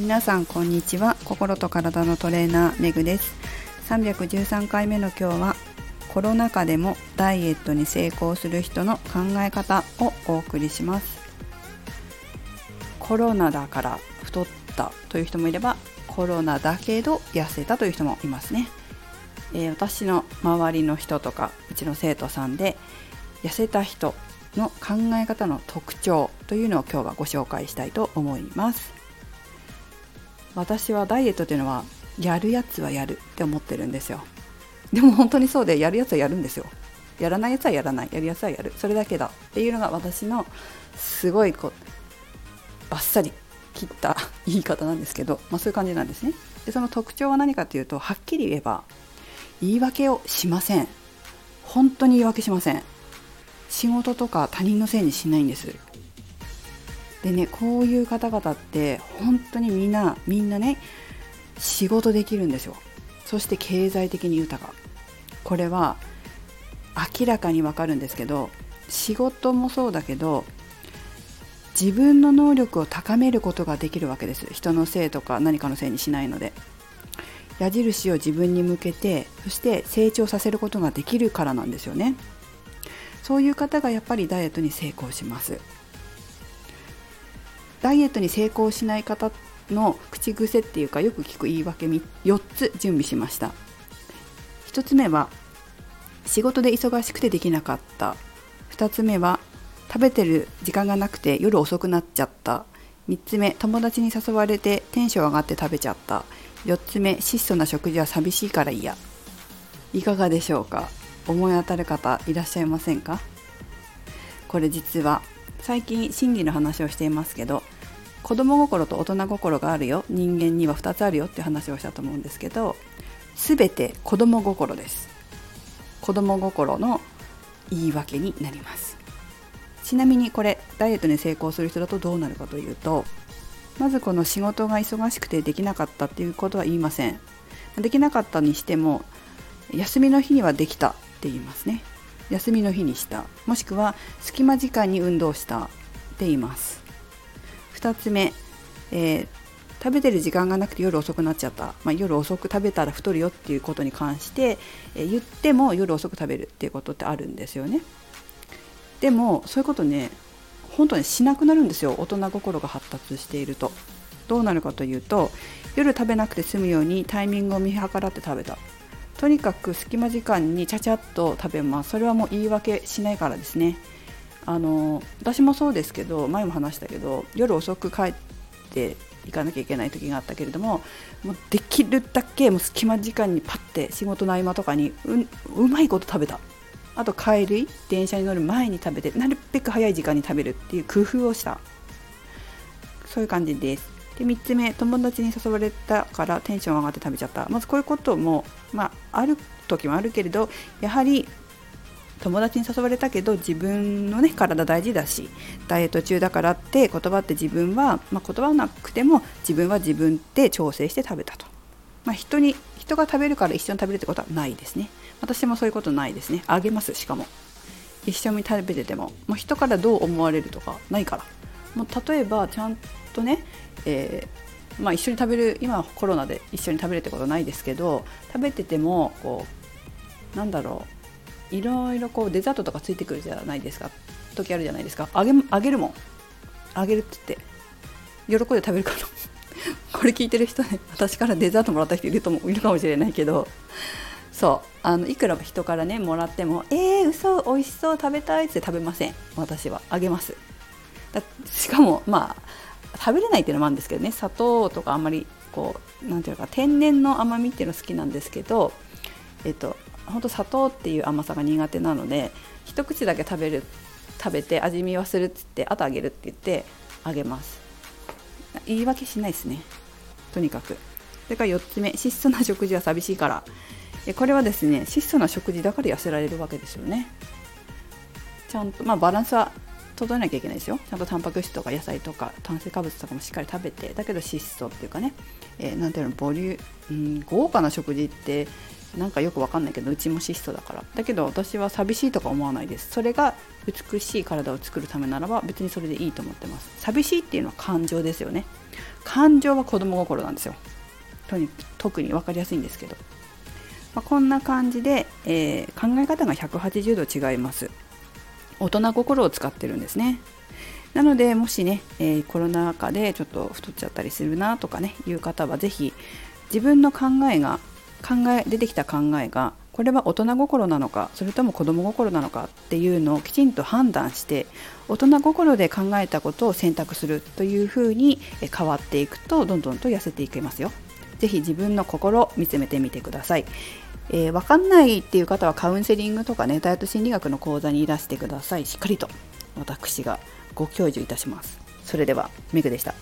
皆さんこんにちは。心と体のトレーナーめぐです。313回目の今日はコロナ禍でもダイエットに成功する人の考え方をお送りします。コロナだから太ったという人もいればコロナだけど痩せたという人もいますね、えー、私の周りの人とかうちの生徒さんで痩せた人の考え方の特徴というのを今日はご紹介したいと思います。私はダイエットというのはやるやつはやるって思ってるんですよ。でも本当にそうでやるやつはやるんですよ。やらないやつはやらない。やるやつはやる。それだけだ。っていうのが私のすごいこうバッサリ切った言い方なんですけど、まあ、そういう感じなんですね。でその特徴は何かというとはっきり言えば言い訳をしません。本当に言い訳しません。仕事とか他人のせいにしないんです。でねこういう方々って本当にみんなみんなね仕事できるんですよ。そして経済的に豊か。これは明らかにわかるんですけど仕事もそうだけど自分の能力を高めることができるわけです。人のせいとか何かのせいにしないので。矢印を自分に向けてそして成長させることができるからなんですよね。そういう方がやっぱりダイエットに成功します。ダイエットに成功しない方の口癖っていうかよく聞く言い訳4つ準備しました。1つ目は仕事で忙しくてできなかった。2つ目は食べてる時間がなくて夜遅くなっちゃった。3つ目友達に誘われてテンション上がって食べちゃった。4つ目質素な食事は寂しいから嫌。いかがでしょうか？思い当たる方いらっしゃいませんか？これ実は最近心理の話をしていますけど子供心と大人心があるよ。人間には2つあるよって話をしたと思うんですけど全て子供心です。子供心の言い訳になります。ちなみにこれダイエットに成功する人だとどうなるかというとまずこの仕事が忙しくてできなかったっていうことは言いません。できなかったにしても休みの日にはできたって言いますね。休みの日にした。もしくは隙間時間に運動した。って言います。2つ目、えー、食べてる時間がなくて夜遅くなっちゃった、まあ、夜遅く食べたら太るよっていうことに関して、えー、言っても夜遅く食べる。っていうことってあるんですよね。でもそういうことね本当にしなくなるんですよ。大人心が発達していると。どうなるかというと夜食べなくて済むようにタイミングを見計らって食べた。とにかく隙間時間にちゃちゃっと食べます。それはもう言い訳しないからですね。あの私もそうですけど前も話したけど夜遅く帰って行かなきゃいけない時があったけれどももうできるだけもう隙間時間にパッて仕事の合間とかにうまいこと食べた。あと帰り電車に乗る前に食べてなるべく早い時間に食べるっていう工夫をした。そういう感じです。で3つ目友達に誘われたからテンション上がって食べちゃった。まずこういうことも、まあ、ある時もあるけれどやはり友達に誘われたけど自分のね体大事だしダイエット中だからって言葉って自分は、まあ、言葉なくても自分は自分で調整して食べたと、まあ、人に人が食べるから一緒に食べるってことはないですね。私もそういうことないですね。あげますしかも。一緒に食べてても。もう人からどう思われるとかないから。もう例えばちゃんとね、えー、まあ、一緒に食べる今はコロナで一緒に食べるってことないですけど食べててもこうなんだろういろいろこうデザートとかついてくるじゃないですか。時あるじゃないですか。あげあげるもん。あげるって言って喜んで食べるから これ聞いてる人ね私からデザートもらった人いるともいるかもしれないけど。そう。あのいくら人からねもらっても「えー、嘘美味しそう食べたい」って食べません。私は。あげます。だしかもまあ食べれないっていうのもあるんですけどね。砂糖とかあんまりこう何ていうか天然の甘みっていうの好きなんですけどえっと本当砂糖っていう甘さが苦手なので一口だけ食べる食べて味見はするっつってあとあげるって言ってあげます。言い訳しないですね。とにかく。それから4つ目質素な食事は寂しいから。これはですね質素な食事だから痩せられるわけですよね。ちゃんと、まあ、バランスは整えなきゃいけないですよ。ちゃんとタンパク質とか野菜とか炭水化物とかもしっかり食べてだけど質素っていうかね、えー、ていうのボリュー、うん、豪華な食事ってなんかよくわかんないけどうちも質素だから。だけど私は寂しいとか思わないです。それが美しい体を作るためならば別にそれでいいと思ってます。寂しいっていうのは感情ですよね。感情は子供心なんですよ。特に分かりやすいんですけど、まあ、こんな感じで、えー、考え方が180度違います。大人心を使ってるんですねなのでもしね、えー、コロナ禍でちょっと太っちゃったりするなとかねいう方は是非自分の考えが考え出てきた考えがこれは大人心なのかそれとも子供心なのかっていうのをきちんと判断して大人心で考えたことを選択するというふうに変わっていくとどんどんと痩せていけますよ。ぜひ自分の心を見つめてみてください。えー、分かんないっていう方はカウンセリングとかねダイエット心理学の講座にいらしてください。しっかりと私がご教授いたします。それではメグでした。